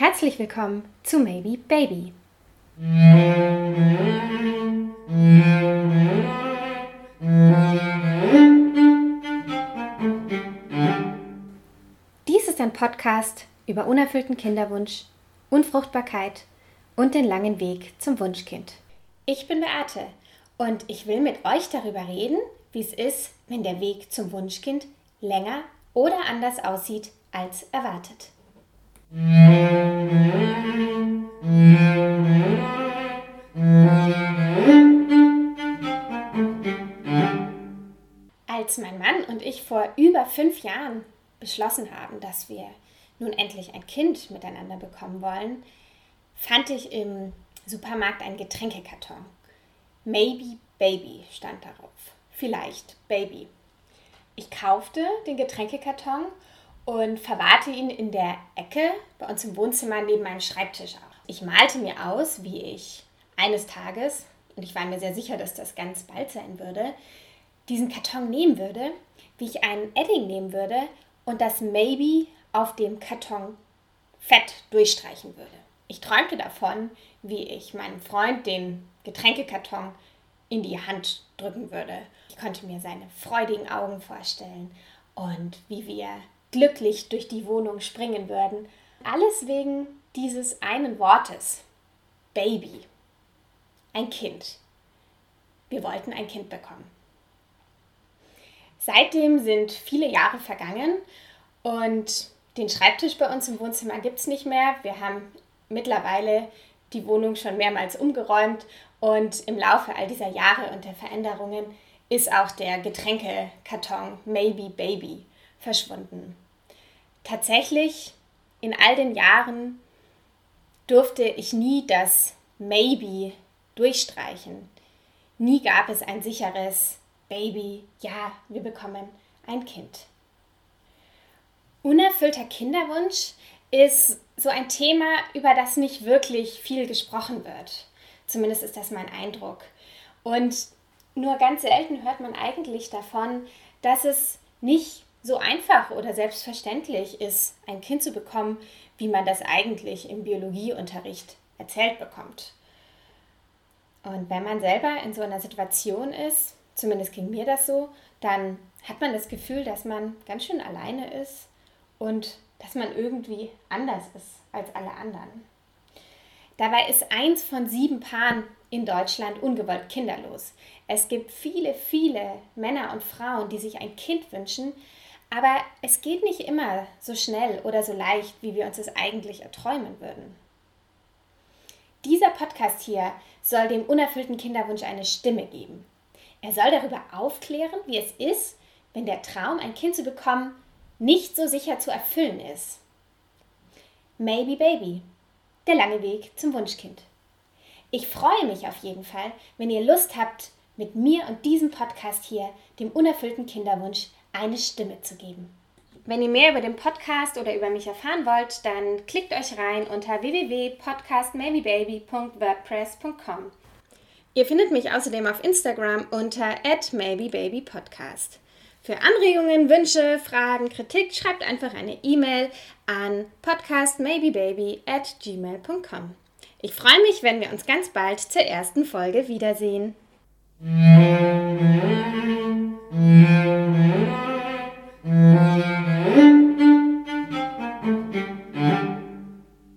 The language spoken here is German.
Herzlich willkommen zu Maybe Baby. Dies ist ein Podcast über unerfüllten Kinderwunsch, Unfruchtbarkeit und den langen Weg zum Wunschkind. Ich bin Beate und ich will mit euch darüber reden, wie es ist, wenn der Weg zum Wunschkind länger oder anders aussieht als erwartet. Als mein Mann und ich vor über fünf Jahren beschlossen haben, dass wir nun endlich ein Kind miteinander bekommen wollen, fand ich im Supermarkt einen Getränkekarton. Maybe Baby stand darauf. Vielleicht Baby. Ich kaufte den Getränkekarton und verwahrte ihn in der Ecke bei uns im Wohnzimmer neben meinem Schreibtisch auch. Ich malte mir aus, wie ich eines Tages, und ich war mir sehr sicher, dass das ganz bald sein würde, diesen Karton nehmen würde, wie ich einen Edding nehmen würde und das Maybe auf dem Karton fett durchstreichen würde. Ich träumte davon, wie ich meinem Freund den Getränkekarton in die Hand drücken würde. Ich konnte mir seine freudigen Augen vorstellen und wie wir glücklich durch die Wohnung springen würden. Alles wegen dieses einen Wortes. Baby. Ein Kind. Wir wollten ein Kind bekommen. Seitdem sind viele Jahre vergangen und den Schreibtisch bei uns im Wohnzimmer gibt es nicht mehr. Wir haben mittlerweile die Wohnung schon mehrmals umgeräumt und im Laufe all dieser Jahre und der Veränderungen ist auch der Getränkekarton Maybe Baby verschwunden. Tatsächlich, in all den Jahren durfte ich nie das Maybe durchstreichen. Nie gab es ein sicheres Baby, ja, wir bekommen ein Kind. Unerfüllter Kinderwunsch ist so ein Thema, über das nicht wirklich viel gesprochen wird. Zumindest ist das mein Eindruck. Und nur ganz selten hört man eigentlich davon, dass es nicht so einfach oder selbstverständlich ist, ein Kind zu bekommen, wie man das eigentlich im Biologieunterricht erzählt bekommt. Und wenn man selber in so einer Situation ist, zumindest ging mir das so, dann hat man das Gefühl, dass man ganz schön alleine ist und dass man irgendwie anders ist als alle anderen. Dabei ist eins von sieben Paaren in Deutschland ungewollt kinderlos. Es gibt viele, viele Männer und Frauen, die sich ein Kind wünschen, aber es geht nicht immer so schnell oder so leicht, wie wir uns das eigentlich erträumen würden. Dieser Podcast hier soll dem unerfüllten Kinderwunsch eine Stimme geben. Er soll darüber aufklären, wie es ist, wenn der Traum, ein Kind zu bekommen, nicht so sicher zu erfüllen ist. Maybe Baby, der lange Weg zum Wunschkind. Ich freue mich auf jeden Fall, wenn ihr Lust habt, mit mir und diesem Podcast hier dem unerfüllten Kinderwunsch eine Stimme zu geben. Wenn ihr mehr über den Podcast oder über mich erfahren wollt, dann klickt euch rein unter www.podcastmaybebaby.wordpress.com. Ihr findet mich außerdem auf Instagram unter @maybebabypodcast. Für Anregungen, Wünsche, Fragen, Kritik schreibt einfach eine E-Mail an podcastmaybebaby at gmail.com. Ich freue mich, wenn wir uns ganz bald zur ersten Folge wiedersehen.